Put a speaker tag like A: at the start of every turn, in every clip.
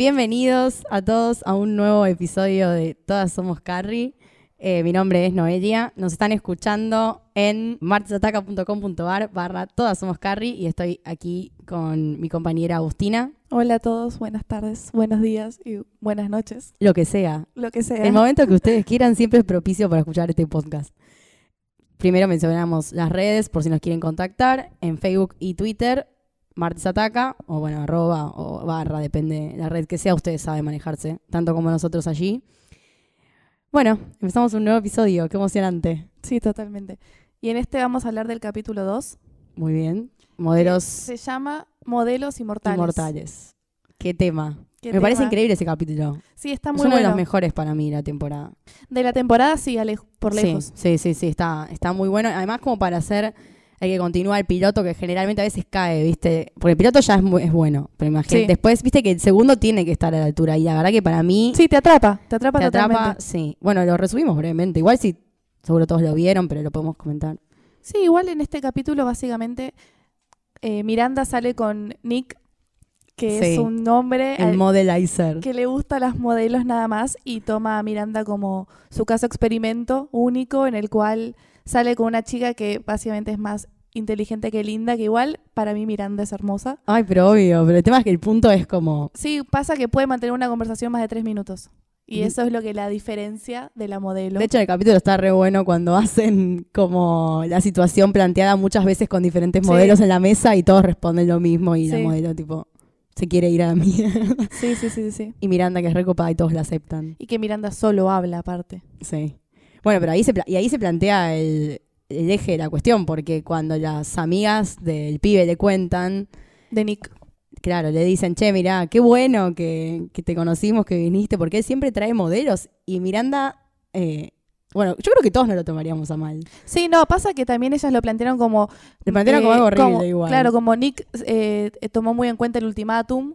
A: Bienvenidos a todos a un nuevo episodio de Todas Somos Carrie. Eh, mi nombre es Noelia. Nos están escuchando en martesataca.com.ar barra Todas Somos Carrie y estoy aquí con mi compañera Agustina.
B: Hola a todos, buenas tardes, buenos días y buenas noches,
A: Lo que sea.
B: lo que sea.
A: El momento que ustedes quieran siempre es propicio para escuchar este podcast. Primero mencionamos las redes por si nos quieren contactar en Facebook y Twitter, Martes Ataca, o bueno, arroba o barra, depende de la red que sea, ustedes saben manejarse, tanto como nosotros allí. Bueno, empezamos un nuevo episodio, qué emocionante.
B: Sí, totalmente. Y en este vamos a hablar del capítulo 2.
A: Muy bien. Modelos
B: Se llama Modelos Inmortales.
A: inmortales. Qué tema.
B: ¿Qué
A: Me parece increíble ese capítulo.
B: Sí, está
A: Es
B: muy
A: uno de los mejores para mí la temporada.
B: De la temporada, sí, por lejos.
A: Sí, sí, sí, sí, está, está muy bueno. Además, como para hacer el que continúa el piloto, que generalmente a veces cae, ¿viste? Porque el piloto ya es, bueno, pero imagínate.
B: Sí.
A: Después, ¿viste? Que el segundo tiene que estar a la altura. Y la verdad que para mí
B: Sí, te atrapa, te atrapa
A: te atrapa.
B: totalmente.
A: Sí. Bueno, lo resumimos brevemente. Igual si seguro todos lo vieron, pero lo podemos comentar.
B: Sí, igual en este capítulo, básicamente, eh, Miranda sale con Nick, que
A: Sí.
B: es un hombre
A: El
B: al-
A: modelizer.
B: que le gusta las modelos nada más y toma a Miranda como su caso experimento único en el cual sale con una chica que básicamente es más inteligente que linda, que igual para mí Miranda es hermosa.
A: Ay, pero obvio. Pero el tema es que el punto es como.
B: Sí, pasa que puede mantener una conversación más de tres minutos. Y eso es lo que la diferencia de la modelo.
A: De hecho, el capítulo está re bueno cuando hacen como la situación planteada muchas veces con diferentes
B: Sí.
A: modelos en la mesa y todos responden lo mismo y la modelo tipo se quiere ir a la mierda.
B: sí, sí, sí, sí.
A: Y Miranda que es recopada y todos la aceptan.
B: Y que Miranda solo habla aparte.
A: Sí. Bueno, pero ahí se, y ahí se plantea el, el eje de la cuestión, porque cuando las amigas del pibe le cuentan,
B: De Nick.
A: claro, le dicen, che, mirá, qué bueno que, que te conocimos, que viniste, porque él siempre trae modelos. Y Miranda, eh, bueno, yo creo que todos no lo tomaríamos a mal.
B: Sí, no, pasa que también ellas lo plantearon como...
A: Lo plantearon como
B: eh,
A: algo horrible
B: como-
A: igual.
B: Claro, como Nick eh, tomó muy en cuenta el ultimátum.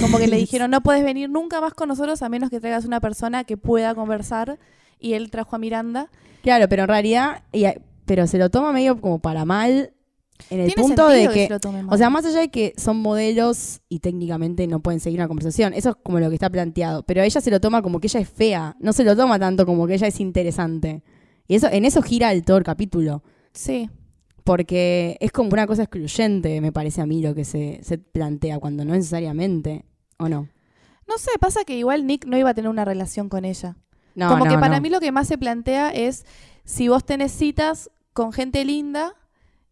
B: Como que le dijeron, no puedes venir nunca más con nosotros a menos que traigas una persona que pueda conversar. Y él trajo a Miranda.
A: Claro, pero en realidad, y- pero se lo toma medio como para mal en el punto de que,
B: se
A: o sea, más allá de que son modelos y técnicamente no pueden seguir una conversación, eso es como lo que está planteado, pero ella se lo toma como que ella es fea, no se lo toma tanto como que ella es interesante. Y eso en eso gira el todo el capítulo,
B: Sí,
A: porque es como una cosa excluyente, me parece a mí lo que se, se plantea cuando no necesariamente, ¿o no?
B: no sé, pasa que igual Nick no iba a tener una relación con ella.
A: No,
B: como
A: no,
B: que para
A: no.
B: mí lo que más se plantea es si vos tenés citas con gente linda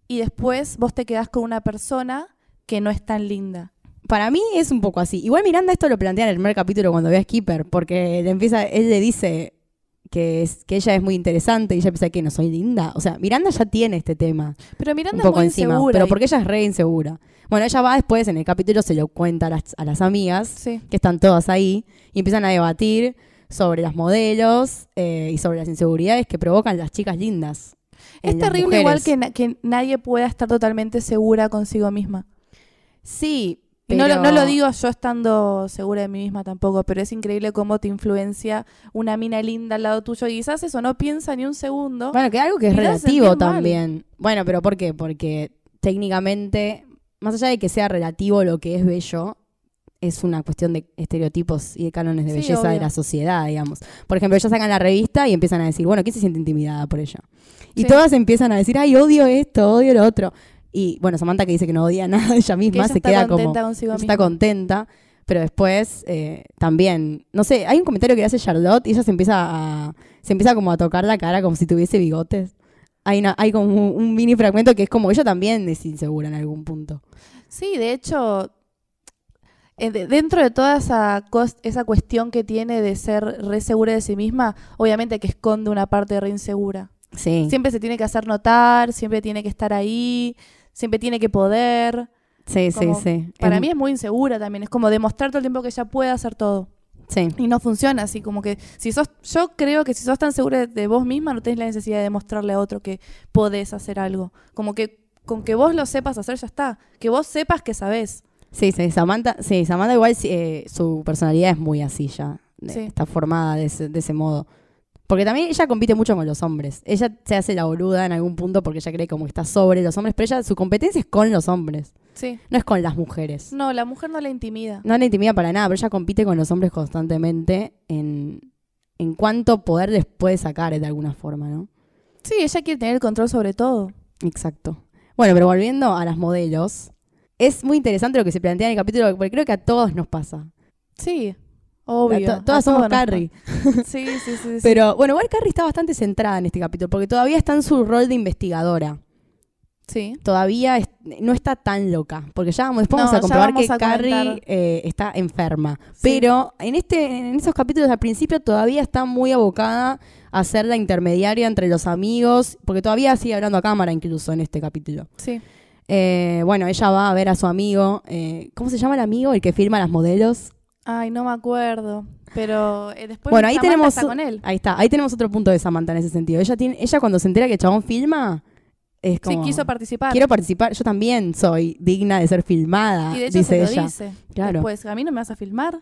B: y después vos te quedás con una persona que no es tan linda.
A: Para mí es un poco así. Igual Miranda esto lo plantea en el primer capítulo cuando ve a Skipper, porque le empieza, él le dice que, es, que ella es muy interesante y ella piensa que no soy linda. O sea, Miranda ya tiene este tema
B: Pero Miranda
A: un
B: es muy
A: encima,
B: insegura.
A: pero
B: y-
A: porque ella es re insegura. Bueno, ella va después, en el capítulo se lo cuenta a las, a las amigas,
B: Sí.
A: que están todas ahí, y empiezan a debatir sobre las modelos eh, y sobre las inseguridades que provocan las chicas lindas.
B: Es terrible igual que, na- que nadie pueda estar totalmente segura consigo misma.
A: Sí,
B: Y no, lo-
A: pero-
B: no lo digo yo estando segura de mí misma tampoco, pero es increíble cómo te influencia una mina linda al lado tuyo y quizás eso no piensa ni un segundo.
A: Bueno, que algo que es relativo
B: mal.
A: también. Bueno, pero ¿por qué? Porque técnicamente, más allá de que sea relativo lo que es bello, es una cuestión de estereotipos y de cánones de
B: Sí,
A: belleza de la sociedad, digamos. Por ejemplo, ellas sacan la revista y empiezan a decir, bueno, ¿quién se siente intimidada por ella? Y
B: Sí.
A: todas empiezan a decir, ay, odio esto, odio lo otro. Y bueno, Samantha que dice que no odia nada, ella
B: que
A: misma
B: ella
A: se
B: está
A: queda como
B: contenta consigo
A: está contenta, pero después eh, también, no sé, hay un comentario que hace Charlotte y ella se empieza a, se empieza como a tocar la cara como si tuviese bigotes. Hay, una- hay como un, un mini fragmento que es como ella también es insegura en algún punto.
B: Sí, de hecho, dentro de toda esa, esa cuestión que tiene de ser re segura de sí misma, obviamente que esconde una parte re insegura.
A: Sí,
B: Siempre se tiene que hacer notar, siempre tiene que estar ahí, siempre tiene que poder.
A: sí, sí,
B: como-
A: sí.
B: Para
A: Es-
B: mí es muy insegura también, es como demostrar todo el tiempo que ella puede hacer todo.
A: Sí,
B: Y no funciona así, como que si sos, yo creo que si sos tan segura de, de vos misma, no tenés la necesidad de demostrarle a otro que podés hacer algo. Como que con que vos lo sepas hacer ya está. Que vos sepas que sabés.
A: Sí, sí, Samantha, sí, Samantha igual eh, su personalidad es muy así ya. eh,
B: Sí.
A: Está formada de ese, de ese modo. Porque también ella compite mucho con los hombres. Ella se hace la boluda en algún punto porque ella cree como que está sobre los hombres, pero ella su competencia es con los hombres.
B: Sí.
A: No es con las mujeres.
B: No, la mujer no la intimida.
A: No la intimida para nada, pero ella compite con los hombres constantemente en, en cuánto poder les puede sacar de alguna forma, ¿no?
B: Sí, ella quiere tener el control sobre todo.
A: Exacto. Bueno, pero volviendo a las modelos, es muy interesante lo que se plantea en el capítulo, porque creo que a todos nos pasa.
B: Sí, obvio.
A: To- todas somos Carrie.
B: Sí, sí, sí. sí.
A: Pero bueno, igual Carrie está bastante centrada en este capítulo, porque todavía está en su rol de investigadora.
B: Sí.
A: Todavía es- no está tan loca, porque ya vamos, después
B: No,
A: vamos a comprobar
B: vamos
A: que
B: a
A: Carrie eh, está enferma.
B: Sí.
A: Pero en, este, en esos capítulos al principio todavía está muy abocada a ser la intermediaria entre los amigos, porque todavía sigue hablando a cámara incluso en este capítulo.
B: Sí.
A: Eh, bueno, ella va a ver a su amigo, eh, ¿cómo se llama el amigo? El que firma las modelos.
B: Ay, no me acuerdo. Pero eh, después
A: Bueno, ahí
B: Samantha
A: tenemos
B: está con él.
A: Ahí está, ahí tenemos otro punto de Samantha en ese sentido. Ella tiene, ella cuando se entera que el chabón filma, es
B: Sí,
A: como
B: quiso participar.
A: quiero participar, yo también soy digna de ser filmada,
B: y de hecho
A: dice
B: se lo
A: ella.
B: dice.
A: Claro.
B: Después, ¿a mí no me vas a filmar?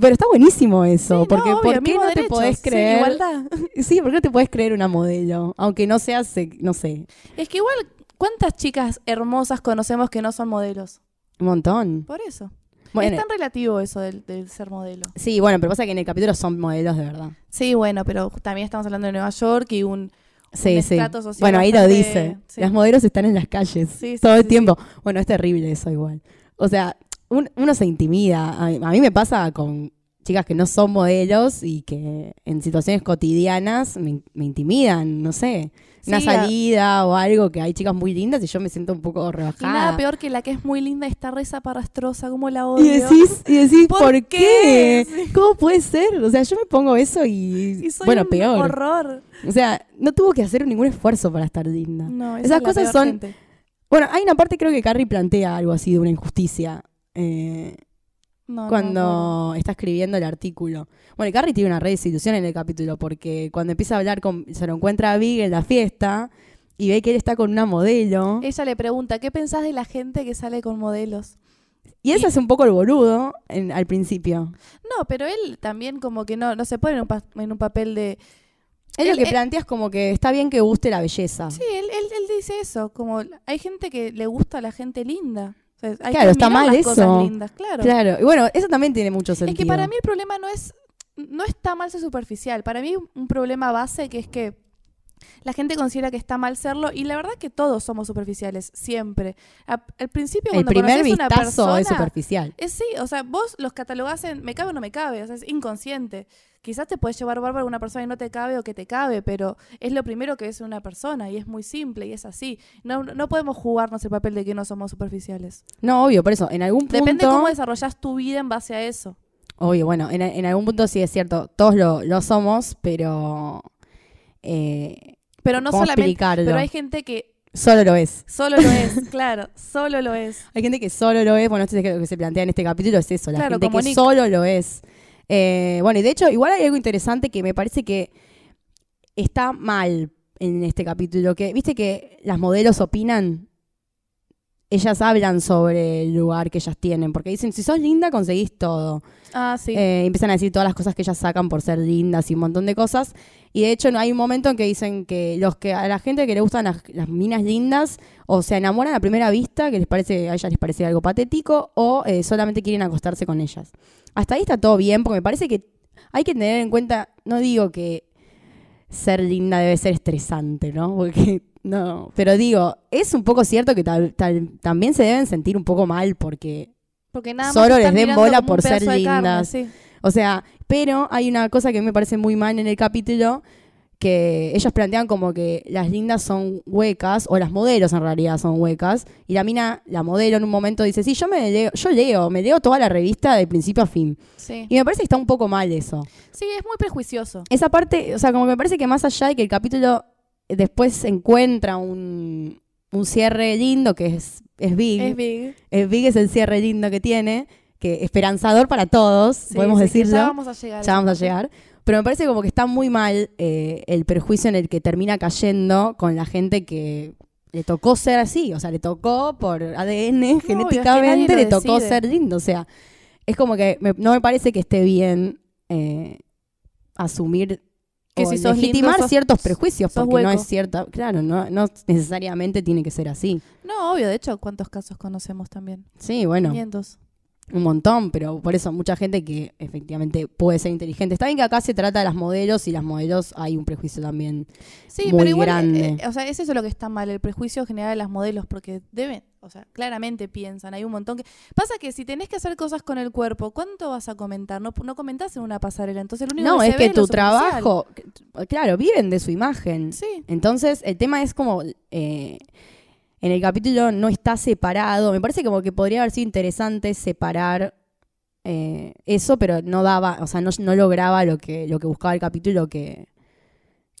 A: Pero está buenísimo eso,
B: Sí,
A: porque
B: no, obvio,
A: ¿por qué no te podés
B: Sí,
A: creer?
B: igualdad.
A: Sí, ¿por qué no te podés creer una modelo? Aunque no seas, no sé,
B: Es que igual, ¿cuántas chicas hermosas conocemos que no son modelos?
A: un montón.
B: Por eso.
A: Bueno,
B: es tan relativo eso del, del ser modelo.
A: sí, bueno, pero pasa que en el capítulo son modelos de verdad.
B: Sí, bueno, pero también estamos hablando de Nueva York y un...
A: Sí,
B: Un
A: sí.
B: estrato social
A: Bueno, ahí lo dice.
B: sí.
A: Las modelos están en las calles
B: Sí, sí,
A: todo el tiempo. Bueno, es terrible eso igual. O sea, un- uno se intimida. A, a mí me pasa con chicas que no son modelos y que en situaciones cotidianas me, me intimidan, no sé. Una
B: a-
A: salida o algo que hay chicas muy lindas y yo me siento un poco
B: Y
A: rebajada.
B: nada peor que la que es muy linda está re zaparrastrosa, como la odio.
A: Y decís, y decís
B: ¿Por
A: ¿por,
B: qué?
A: qué? ¿Cómo puede ser? O sea, yo me pongo eso y,
B: Y soy
A: bueno,
B: un
A: peor.
B: horror.
A: O sea, no tuvo que hacer ningún esfuerzo para estar linda.
B: No, esa
A: Esas
B: es
A: cosas son-
B: gente.
A: Bueno, hay una parte creo que Carrie plantea algo así de una injusticia eh,
B: No,
A: cuando está escribiendo el artículo. Bueno, y Carrie tiene una red desilusión en el capítulo porque cuando empieza a hablar con, se lo encuentra a Big en la fiesta y ve que él está con una modelo
B: Ella le pregunta, ¿qué pensás de la gente que sale con modelos?
A: y él se hace un poco el boludo en- al principio.
B: No, pero él también como que no, no se pone en un, pa- en un papel de...
A: Él, lo que
B: él-
A: plantea es como que está bien que guste la belleza.
B: Sí, él, él, él dice eso, como hay gente que le gusta a la gente linda. O sea, hay
A: Claro,
B: que
A: está mal
B: las cosas
A: eso.
B: lindas, claro.
A: Claro, y bueno, eso también tiene mucho sentido.
B: Es que para mí el problema no es no está mal ser superficial. Para mí un problema base que es que la gente considera que está mal serlo y la verdad que todos somos superficiales, siempre. A- al principio
A: el
B: cuando
A: primer
B: conoces a una
A: vistazo
B: persona,
A: es superficial.
B: es sí, o sea, vos los catalogás en me cabe o no me cabe, o sea, es inconsciente. Quizás te puedes llevar bárbaro a una persona y no te cabe o que te cabe, pero es lo primero que es una persona y es muy simple y es así. No, no podemos jugarnos el papel de que no somos superficiales.
A: No, obvio, por eso, en algún punto...
B: Depende cómo desarrollás tu vida en base a eso.
A: Obvio, bueno, en, en algún punto sí es cierto, todos lo, lo somos, pero... Eh,
B: Pero no
A: ¿cómo
B: solamente,
A: explicarlo?
B: pero hay gente que
A: Solo lo es.
B: solo lo es, claro, solo lo es.
A: Hay gente que solo lo es, bueno, esto es lo que se plantea en este capítulo, es eso, la
B: Claro,
A: gente que
B: Nick.
A: solo lo es. Eh, bueno, y de hecho, igual hay algo interesante que me parece que está mal en este capítulo, que viste que las modelos opinan, ellas hablan sobre el lugar que ellas tienen, porque dicen, si sos linda, conseguís todo.
B: Ah, sí.
A: Eh, empiezan a decir todas las cosas que ellas sacan por ser lindas y un montón de cosas. Y de hecho no hay un momento en que dicen que los que a la gente que le gustan las, las minas lindas o se enamoran a primera vista, que les parece a ellas les parece algo patético, o eh, solamente quieren acostarse con ellas. Hasta ahí está todo bien, porque me parece que hay que tener en cuenta, no digo que ser linda debe ser estresante, ¿no? Porque no, pero digo, es un poco cierto que tal- tal- también se deben sentir un poco mal porque
B: Porque nada más
A: solo les den bola por ser
B: carne,
A: lindas.
B: sí.
A: O sea, pero hay una cosa que me parece muy mal en el capítulo, que ellas plantean como que las lindas son huecas, o las modelos en realidad son huecas, y la mina, la modelo en un momento dice, sí, yo me leo, yo leo, me leo toda la revista de principio a fin.
B: Sí.
A: Y me parece que está un poco mal eso.
B: Sí, es muy prejuicioso.
A: Esa parte, o sea, como que me parece que más allá de que el capítulo después encuentra un, un cierre lindo, que es, es Big,
B: Es big.
A: el Big es el cierre lindo que tiene, que esperanzador para todos,
B: Sí,
A: podemos
B: sí,
A: decirlo.
B: Ya vamos a llegar.
A: Ya vamos a llegar. Pero me parece como que está muy mal eh, el perjuicio en el que termina cayendo con la gente que le tocó ser así. O sea, le tocó por ADN,
B: es que
A: genéticamente, le tocó
B: decide.
A: ser lindo. O sea, es como que me- no me parece que esté bien eh, asumir
B: Que
A: o
B: si sos lindo,
A: legitimar
B: sos-
A: ciertos prejuicios, porque no es cierta, claro, no, no necesariamente tiene que ser así.
B: No, obvio, de hecho, ¿cuántos casos conocemos también?
A: Sí, bueno,
B: Cientos.
A: Un montón, pero por eso mucha gente que efectivamente puede ser inteligente. Está bien que acá se trata de las modelos y las modelos hay un prejuicio también.
B: Sí,
A: Muy
B: pero igual,
A: grande.
B: eh, o sea, es eso lo que está mal, el prejuicio general de las modelos, porque deben, o sea, claramente piensan, hay un montón que... Pasa que si tenés que hacer cosas con el cuerpo, ¿cuánto vas a comentar? No, no comentás en una pasarela, entonces lo único
A: No,
B: que
A: es
B: se
A: que
B: ve es
A: tu
B: superficial.
A: trabajo, claro, viven de su imagen.
B: Sí,
A: Entonces, el tema es como. eh, en el capítulo no está separado. Me parece como que podría haber sido interesante separar eh, eso, pero no daba, o sea, no, no lograba lo que, lo que buscaba el capítulo, que,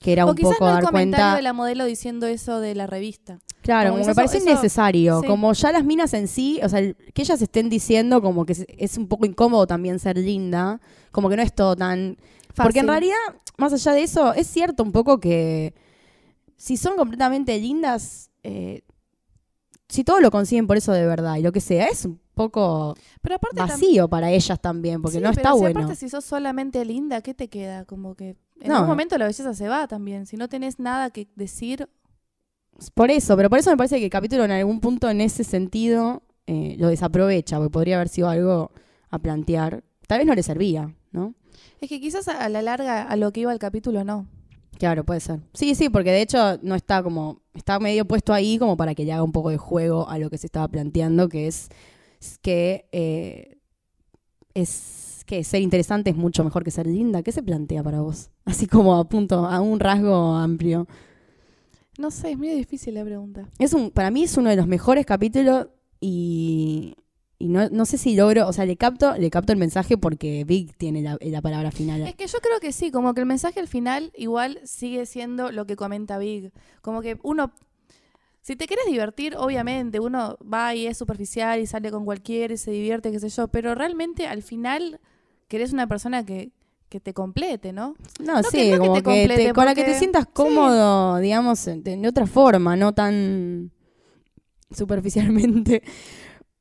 A: que era
B: o
A: un
B: quizás
A: poco
B: no el
A: dar
B: comentario
A: cuenta.
B: de la modelo diciendo eso de la revista.
A: Claro,
B: como
A: me
B: eso-
A: parece
B: eso-
A: innecesario.
B: sí.
A: Como ya las minas en sí, o sea, que ellas estén diciendo como que es, un poco incómodo también ser linda, como que no es todo tan Porque en
B: Fácil.
A: realidad, más allá de eso, es cierto un poco que si son completamente lindas, eh, si todo lo consiguen por eso de verdad y lo que sea, es un poco
B: Pero aparte
A: vacío para ellas también, porque
B: Sí,
A: no
B: pero
A: está
B: si
A: bueno.
B: aparte si sos solamente linda, ¿qué te queda? Como que en
A: No.
B: algún momento la belleza se va también. Si no tenés nada que decir,
A: Por eso, pero por eso me parece que el capítulo en algún punto en ese sentido eh, lo desaprovecha, porque podría haber sido algo a plantear. Tal vez no le servía, ¿no?
B: es que quizás a la larga a lo que iba el capítulo no.
A: Claro, puede ser. Sí, sí, porque de hecho no está como, está medio puesto ahí como para que le haga un poco de juego a lo que se estaba planteando, que es que eh, es que ser interesante es mucho mejor que ser linda. ¿Qué se plantea para vos? Así como a punto, a un rasgo amplio.
B: No sé, es muy difícil la pregunta.
A: Es un, para mí es uno de los mejores capítulos y, y no, no sé si logro, o sea, le capto, le capto el mensaje porque Big tiene la, la palabra final.
B: Es que yo creo que sí, como que el mensaje al final igual sigue siendo lo que comenta Big. Como que uno, si te quieres divertir, obviamente, uno va y es superficial y sale con cualquiera y se divierte, qué sé yo, pero realmente al final querés una persona que, que te complete, ¿no?
A: No,
B: No,
A: sí,
B: que- no que
A: como
B: te
A: que, te- con la que te sientas cómodo, digamos, de, de otra forma, no tan superficialmente.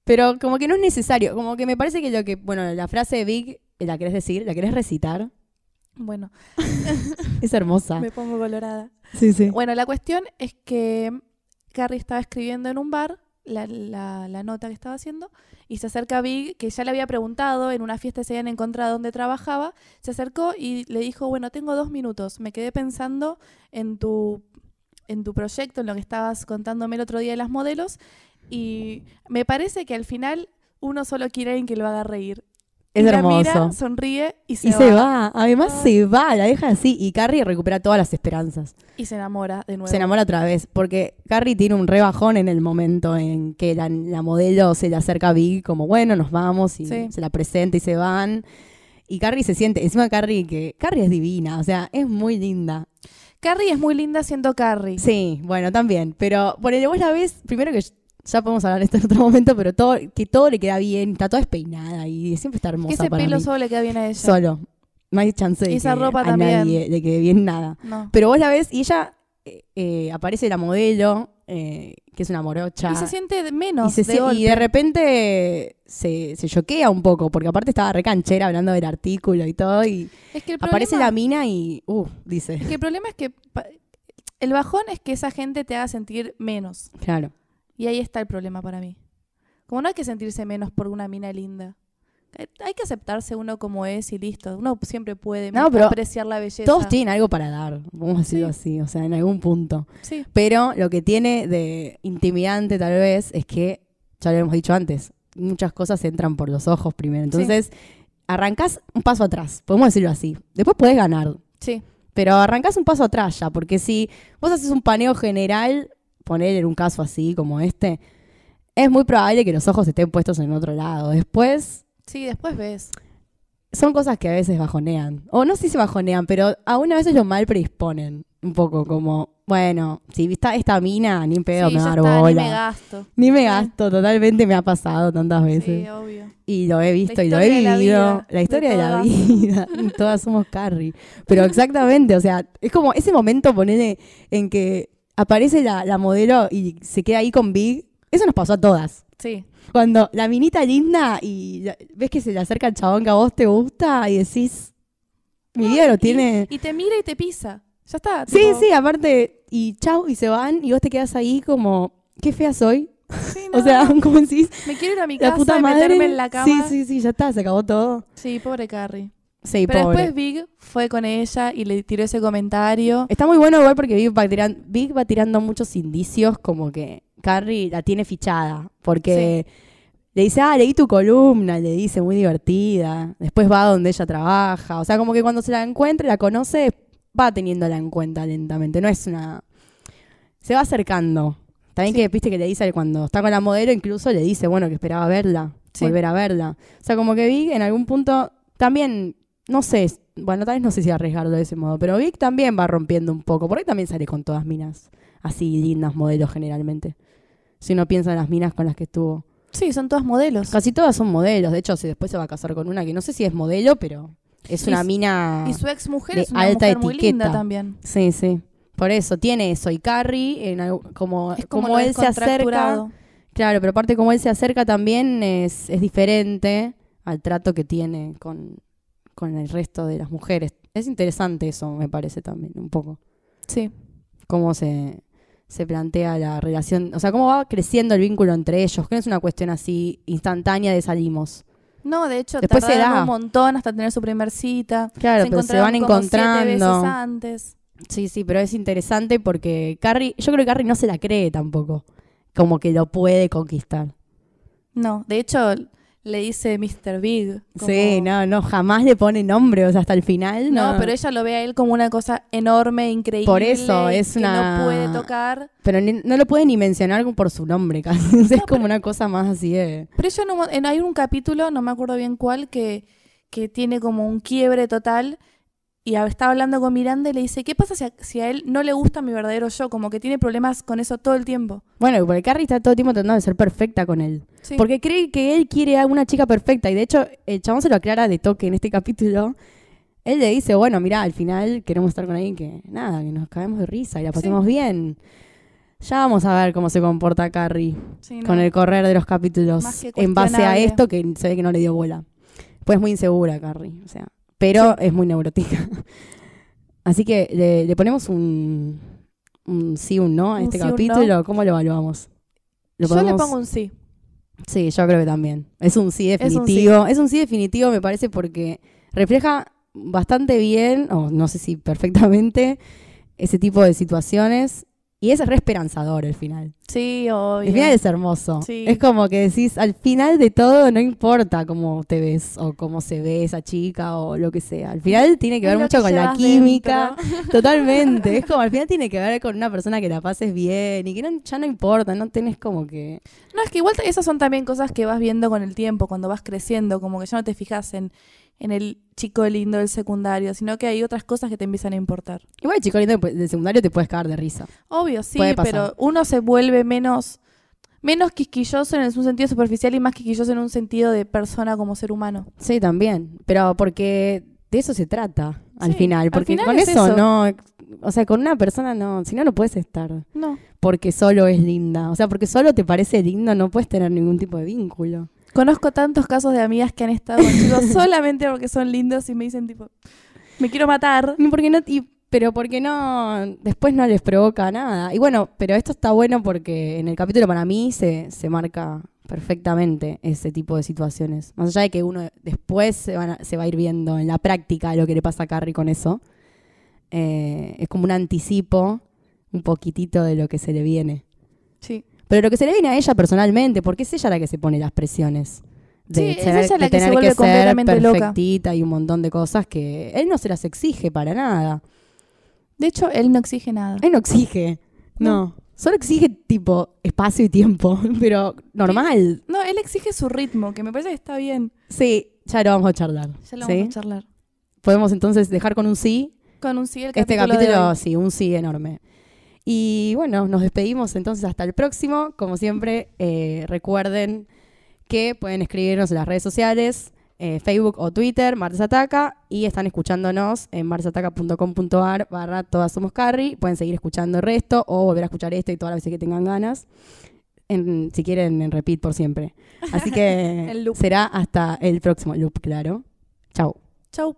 A: Pero como que no es necesario, como que me parece que lo que, bueno, la frase de Big, ¿la querés decir? ¿La querés recitar?
B: Bueno,
A: Es hermosa.
B: me pongo colorada.
A: Sí, sí.
B: Bueno, la cuestión es que Carrie estaba escribiendo en un bar la, la- la nota que estaba haciendo y se acerca a Big, que ya le había preguntado, en una fiesta se habían encontrado dónde trabajaba, se acercó y le dijo, bueno, tengo dos minutos, me quedé pensando en tu, en tu proyecto, en lo que estabas contándome el otro día de las modelos y me parece que al final uno solo quiere a alguien que lo haga reír.
A: Es
B: y la
A: hermoso.
B: mira, sonríe y se,
A: y
B: va,
A: se va. Además
B: Ay.
A: se va, la deja así. Y Carrie recupera todas las esperanzas.
B: y se enamora de nuevo.
A: Se enamora otra vez. Porque Carrie tiene un rebajón en el momento en que la, la modelo se le acerca a Big, como bueno, nos vamos, y
B: Sí.
A: se la presenta y se van. Y Carrie se siente, encima Carrie, que Carrie es divina, o sea, es muy linda.
B: Carrie es muy linda siendo Carrie.
A: Sí, bueno, también. Pero ponele, vos la ves, primero que ya podemos hablar de esto en otro momento, pero todo, que todo le queda bien, está toda despeinada y siempre está hermosa
B: Que ese
A: para
B: pelo
A: mí.
B: solo le queda bien a ella.
A: Solo. No hay chance de
B: Y esa
A: que
B: ropa
A: a
B: también.
A: nadie le quede bien nada.
B: No.
A: Pero vos la ves y ella eh, eh, aparece la modelo, eh, que es una morocha.
B: Y se siente menos
A: y, se
B: de
A: y de repente se, se choquea un poco, porque aparte estaba recanchera hablando del artículo y todo, y
B: Es que el
A: aparece
B: problema,
A: la mina y, uh, dice,
B: es que el problema es que el bajón es que esa gente te haga sentir menos.
A: claro.
B: Y ahí está el problema para mí. Como no hay que sentirse menos por una mina linda. Hay- que aceptarse uno como es y listo. Uno siempre puede
A: No, pero
B: apreciar la belleza.
A: Todos tienen algo para dar, vamos a decirlo
B: Sí.
A: así, o sea, en algún punto.
B: Sí,
A: Pero lo que tiene de intimidante tal vez es que, ya lo hemos dicho antes, muchas cosas entran por los ojos primero. Entonces, arrancás un paso atrás, podemos decirlo así. Después podés ganar,
B: sí.
A: pero arrancás un paso atrás ya, porque si vos haces un paneo general, poner en un caso así como este, es muy probable que los ojos estén puestos en otro lado. Después,
B: Sí, después ves.
A: son cosas que a veces bajonean. O no sé si se bajonean, pero aún a veces lo mal predisponen. Un poco como, bueno, si está esta mina, ni en pedo
B: sí,
A: me va dar bola.
B: ni me gasto.
A: Ni me gasto, totalmente me ha pasado tantas veces.
B: Sí, obvio.
A: Y lo he visto y lo he
B: la
A: vivido.
B: vida,
A: la historia
B: de
A: de, la vida. Todas somos Carrie. Pero exactamente, o sea, es como ese momento, ponele, en que aparece la, la modelo y se queda ahí con Big. Eso nos pasó a todas.
B: Sí.
A: Cuando la minita linda y la- ves que se le acerca el chabón que a vos te gusta y decís, Mi vida lo
B: Y-
A: tiene.
B: Y te mira y te pisa. Ya está.
A: Sí,
B: tipo,
A: sí, aparte, y chau, y se van, y vos te quedas ahí como, qué fea soy.
B: sí,
A: O
B: no,
A: sea, como decís,
B: me quiero ir a mi
A: la
B: casa
A: puta
B: y
A: madre.
B: meterme en la cama.
A: Sí, sí, sí, ya está, se acabó todo.
B: Sí, pobre Carrie.
A: Sí,
B: Pero
A: pobre.
B: después Big fue con ella y le tiró ese comentario.
A: Está muy bueno igual porque Big va, tiran- Big va tirando muchos indicios como que Carrie la tiene fichada. Porque le dice, ah, leí tu columna, le dice muy divertida. Después va donde ella trabaja. O sea, como que cuando se la encuentra la conoce, va teniéndola en cuenta lentamente. No es una... Se va acercando. También
B: Sí.
A: que viste que le dice cuando está con la modelo, incluso le dice, bueno, que esperaba verla,
B: Sí.
A: volver a verla. O sea, como que Big en algún punto también, no sé, bueno, tal vez no sé si arriesgarlo de ese modo, pero Vic también va rompiendo un poco, porque también sale con todas minas así lindas modelos generalmente. Si uno piensa en las minas con las que estuvo.
B: Sí, son todas modelos.
A: Casi todas son modelos, de hecho, si después se va a casar con una que no sé si es modelo, pero es
B: Y
A: una mina...
B: Y su ex mujer es una
A: alta
B: mujer muy linda también.
A: Sí, sí. Por eso, tiene eso. Y Carrie, en algo- como,
B: Es como,
A: él se acerca... Claro, pero aparte como él se acerca también es, es diferente al trato que tiene con, con el resto de las mujeres. Es interesante eso, me parece también, un poco.
B: Sí.
A: Cómo se, se plantea la relación, o sea, cómo va creciendo el vínculo entre ellos, que no es una cuestión así instantánea de salimos.
B: No, de hecho,
A: Después se da.
B: un montón hasta tener su primer cita.
A: Claro, pero se van
B: siete
A: encontrando.
B: veces antes.
A: Sí, sí, pero es interesante porque Carrie, yo creo que Carrie no se la cree tampoco, como que lo puede conquistar.
B: No, de hecho, le dice Mr. Big. como-
A: Sí, no, no, jamás le pone nombre, o sea, hasta el final.
B: No,
A: No,
B: pero ella lo ve a él como una cosa enorme, increíble.
A: Por eso, es
B: que
A: una-
B: no puede tocar.
A: Pero ni- no lo puede ni mencionar por su nombre, casi. es
B: No,
A: como una cosa más así de.
B: Pero ella mo- en- hay un capítulo, no me acuerdo bien cuál, que, que tiene como un quiebre total y está hablando con Miranda y le dice, ¿qué pasa si a, si a él no le gusta mi verdadero yo? Como que tiene problemas con eso todo el tiempo.
A: Bueno, porque Carrie está todo el tiempo tratando de ser perfecta con él.
B: Sí.
A: Porque cree que él quiere a una chica perfecta. Y de hecho, el chabón se lo aclara de toque en este capítulo. Él le dice, bueno, mira, al final queremos estar con alguien que, nada, que nos caemos de risa y la pasemos bien. Ya vamos a ver cómo se comporta Carrie
B: Sí, no.
A: con el correr de los capítulos en base a esto que se ve que no le dio bola. Pues es muy insegura, Carrie. O sea, pero es muy neurótica. Así que le, le ponemos un, un sí, un no a
B: Un
A: este
B: sí,
A: capítulo. ¿Cómo lo evaluamos? ¿Lo
B: Yo le pongo un sí.
A: Sí, yo creo que también. Es un sí
B: Es un
A: definitivo. Es un sí, definitivo, me parece, porque refleja bastante bien, o no sé si perfectamente, ese tipo de situaciones. Y es re esperanzador el final.
B: Sí, obvio.
A: El final es hermoso.
B: Sí.
A: Es como que decís, al final de todo no importa cómo te ves o cómo se ve esa chica o lo que sea. Al final tiene que ver mucho
B: que
A: con la química.
B: dentro.
A: Totalmente. Es como al final tiene que ver con una persona que la pases bien y que no- ya no importa, no tenés como que...
B: No, es que igual esas son también cosas que vas viendo con el tiempo, cuando vas creciendo, como que ya no te fijas en, en el chico lindo del secundario, sino que hay otras cosas que te empiezan a importar.
A: Igual, chico lindo de de secundario te puedes cagar de risa.
B: Obvio, sí, pero uno se vuelve menos, menos quisquilloso en un sentido superficial y más quisquilloso en un sentido de persona como ser humano.
A: Sí, también. Pero porque de eso se trata al
B: Sí,
A: final.
B: al
A: Porque
B: final
A: con
B: es
A: eso,
B: eso.
A: no. O sea, con una persona no. Si no, no puedes estar.
B: No.
A: Porque solo es linda. O sea, porque solo te parece lindo, no puedes tener ningún tipo de vínculo.
B: Conozco tantos casos de amigas que han estado con chicos solamente porque son lindos y me dicen tipo, me quiero matar.
A: No. y- pero porque no. Después no les provoca nada. Y bueno, pero esto está bueno porque en el capítulo para mí se, se marca perfectamente ese tipo de situaciones. Más allá de que uno después se, van a- se va a ir viendo en la práctica lo que le pasa a Carrie con eso. Eh, es como un anticipo, un poquitito de lo que se le viene.
B: Sí.
A: Pero lo que se le viene a ella personalmente, porque es ella la que se pone las presiones. De,
B: Sí, es
A: tener-
B: ella la
A: de
B: que se
A: tener
B: vuelve
A: ser
B: completamente loca.
A: perfectita y un montón de cosas que él no se las exige para nada.
B: De hecho, él no exige nada.
A: Él no exige. No. Solo exige tipo espacio y tiempo, pero normal.
B: No, él exige su ritmo, que me parece que está bien.
A: Sí, ya lo vamos a charlar.
B: Ya lo
A: ¿sí?
B: vamos a charlar.
A: Podemos entonces dejar con un sí.
B: Con un sí el
A: Este
B: capítulo, de
A: capítulo,
B: hoy.
A: sí, un sí enorme. Y bueno, nos despedimos entonces hasta el próximo. Como siempre, eh, recuerden que pueden escribirnos en las redes sociales, eh, Facebook o Twitter, Martes Ataca, y están escuchándonos en martesataca.com.ar barra Todas Somos Carrie. Pueden seguir escuchando el resto o volver a escuchar este y todas las veces que tengan ganas. En- si quieren, en repeat por siempre. Así que será hasta el próximo loop, claro. Chau.
B: Chau.